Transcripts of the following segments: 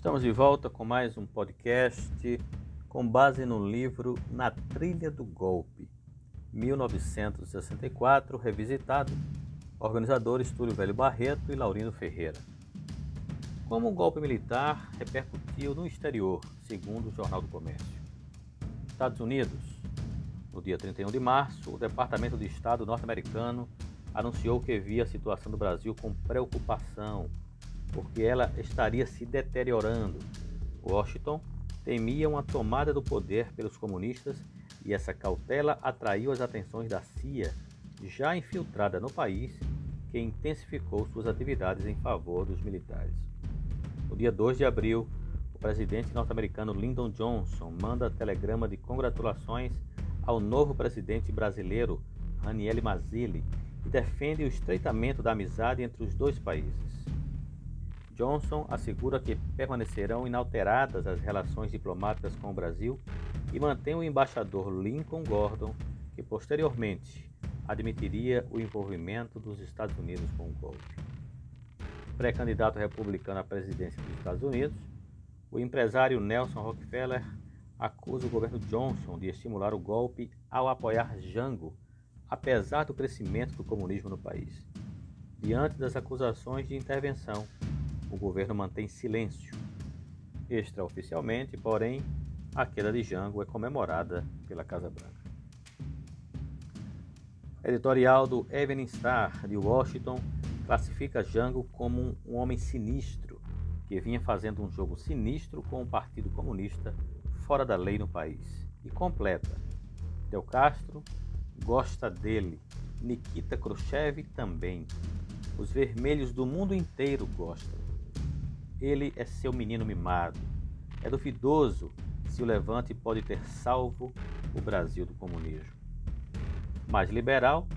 Estamos de volta com mais um podcast com base no livro Na Trilha do Golpe, 1964, revisitado, organizadores Túlio Velho Barreto e Laurindo Ferreira. Como o golpe militar repercutiu no exterior, segundo o Jornal do Comércio. Estados Unidos. No dia 31 de março, o Departamento de Estado norte-americano anunciou que via a situação do Brasil com preocupação, porque ela estaria se deteriorando. Washington temia uma tomada do poder pelos comunistas e essa cautela atraiu as atenções da CIA, já infiltrada no país, que intensificou suas atividades em favor dos militares. No dia 2 de abril, o presidente norte-americano Lyndon Johnson manda telegrama de congratulações ao novo presidente brasileiro, Raniel Mazzilli, e defende o estreitamento da amizade entre os dois países. Johnson assegura que permanecerão inalteradas as relações diplomáticas com o Brasil e mantém o embaixador Lincoln Gordon, que posteriormente admitiria o envolvimento dos Estados Unidos com o golpe. Pré-candidato republicano à presidência dos Estados Unidos, o empresário Nelson Rockefeller acusa o governo Johnson de estimular o golpe ao apoiar Jango, apesar do crescimento do comunismo no país. Diante das acusações de intervenção, o governo mantém silêncio. Extraoficialmente, porém, a queda de Jango é comemorada pela Casa Branca. Editorial do Evening Star de Washington classifica Jango como um homem sinistro que vinha fazendo um jogo sinistro com o Partido Comunista fora da lei no país. E completa: Del Castro gosta dele, Nikita Khrushchev também. Os vermelhos do mundo inteiro gostam. Ele é seu menino mimado. É duvidoso se o levante pode ter salvo o Brasil do comunismo. Mais liberal,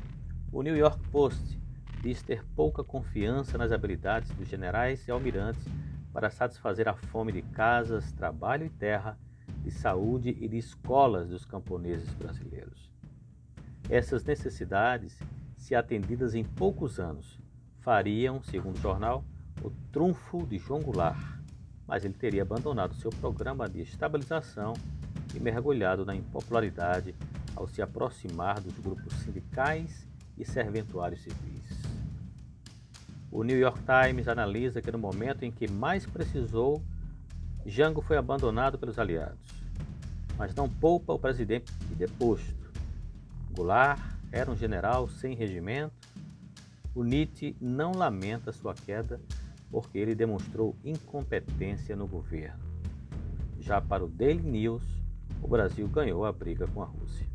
o New York Post diz ter pouca confiança nas habilidades dos generais e almirantes para satisfazer a fome de casas, trabalho e terra, de saúde e de escolas dos camponeses brasileiros. Essas necessidades, se atendidas em poucos anos, fariam, segundo o jornal, o trunfo de João Goulart, mas ele teria abandonado seu programa de estabilização e mergulhado na impopularidade ao se aproximar dos grupos sindicais e serventuários civis. O New York Times analisa que no momento em que mais precisou, Jango foi abandonado pelos aliados, mas não poupa o presidente deposto. Goulart era um general sem regimento. O Nietzsche não lamenta sua queda porque ele demonstrou incompetência no governo. Já para o Daily News, o Brasil ganhou a briga com a Rússia.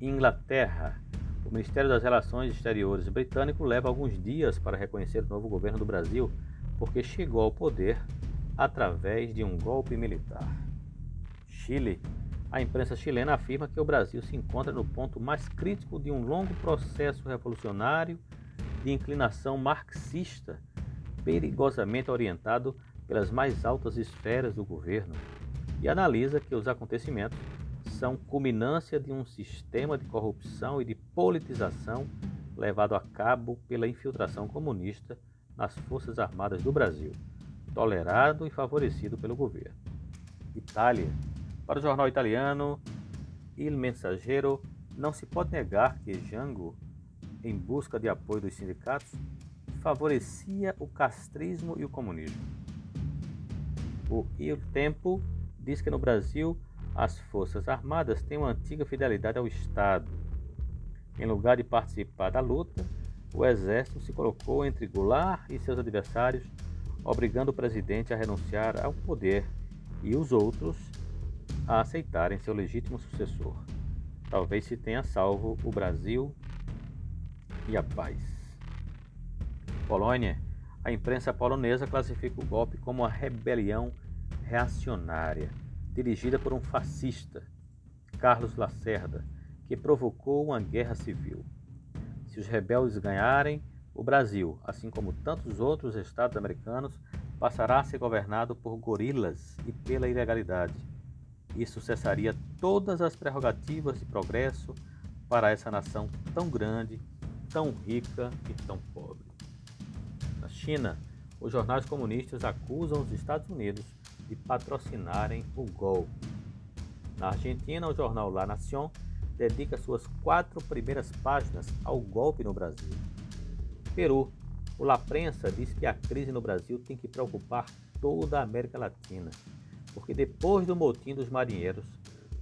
Inglaterra. O Ministério das Relações Exteriores britânico leva alguns dias para reconhecer o novo governo do Brasil, porque chegou ao poder através de um golpe militar. Chile. A imprensa chilena afirma que o Brasil se encontra no ponto mais crítico de um longo processo revolucionário de inclinação marxista perigosamente orientado pelas mais altas esferas do governo e analisa que os acontecimentos são culminância de um sistema de corrupção e de politização levado a cabo pela infiltração comunista nas Forças Armadas do Brasil, tolerado e favorecido pelo governo. Itália. Para o jornal italiano Il Messaggero, não se pode negar que Jango, em busca de apoio dos sindicatos, favorecia o castrismo e o comunismo. O Il Tempo diz que no Brasil as Forças Armadas têm uma antiga fidelidade ao Estado. Em lugar de participar da luta, o exército se colocou entre Goulart e seus adversários, obrigando o presidente a renunciar ao poder e os outros a aceitarem seu legítimo sucessor. Talvez se tenha salvo o Brasil e a paz. Polônia, a imprensa polonesa classifica o golpe como uma rebelião reacionária, dirigida por um fascista, Carlos Lacerda, que provocou uma guerra civil. Se os rebeldes ganharem, o Brasil, assim como tantos outros estados americanos, passará a ser governado por gorilas e pela ilegalidade. Isso cessaria todas as prerrogativas de progresso para essa nação tão grande, tão rica e tão pobre. China, os jornais comunistas acusam os Estados Unidos de patrocinarem o golpe. Na Argentina, o jornal La Nación dedica suas quatro primeiras páginas ao golpe no Brasil. Peru, o La Prensa diz que a crise no Brasil tem que preocupar toda a América Latina, porque depois do motim dos marinheiros,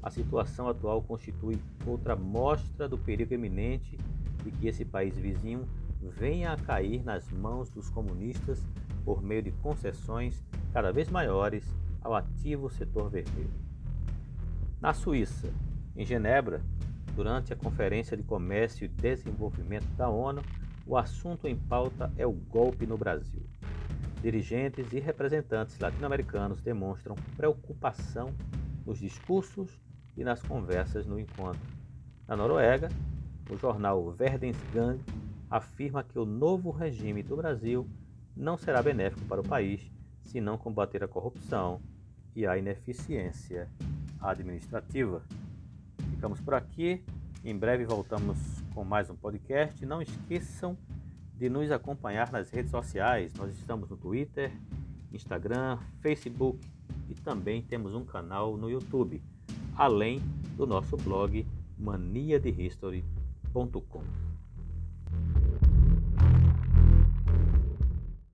a situação atual constitui outra mostra do perigo eminente de que esse país vizinho venha a cair nas mãos dos comunistas por meio de concessões cada vez maiores ao ativo setor vermelho. Na Suíça, em Genebra, durante a Conferência de Comércio e Desenvolvimento da ONU, o assunto em pauta é o golpe no Brasil. Dirigentes e representantes latino-americanos demonstram preocupação nos discursos e nas conversas no encontro. Na Noruega, o jornal Verdensgang afirma que o novo regime do Brasil não será benéfico para o país se não combater a corrupção e a ineficiência administrativa. Ficamos por aqui. Em breve voltamos com mais um podcast. Não esqueçam de nos acompanhar nas redes sociais. Nós estamos no Twitter, Instagram, Facebook e também temos um canal no YouTube, além do nosso blog maniadehistory.com.